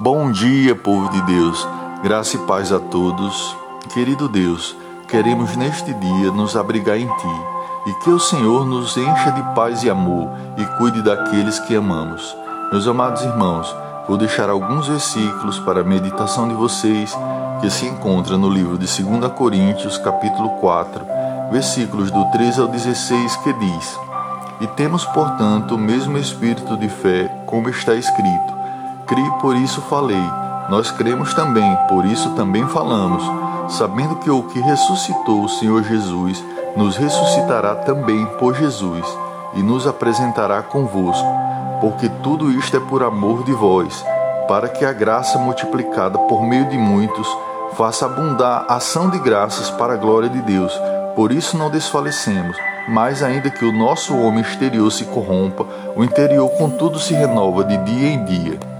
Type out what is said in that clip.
Bom dia, povo de Deus, graça e paz a todos. Querido Deus, queremos neste dia nos abrigar em Ti e que o Senhor nos encha de paz e amor e cuide daqueles que amamos. Meus amados irmãos, vou deixar alguns versículos para a meditação de vocês que se encontra no livro de 2 Coríntios, capítulo 4, versículos do 13 ao 16, que diz: E temos, portanto, o mesmo espírito de fé, como está escrito Cri, por isso falei. Nós cremos também, por isso também falamos, sabendo que o que ressuscitou o Senhor Jesus nos ressuscitará também por Jesus e nos apresentará convosco, porque tudo isto é por amor de vós, para que a graça multiplicada por meio de muitos faça abundar a ação de graças para a glória de Deus. Por isso não desfalecemos, mas ainda que o nosso homem exterior se corrompa, o interior contudo se renova de dia em dia.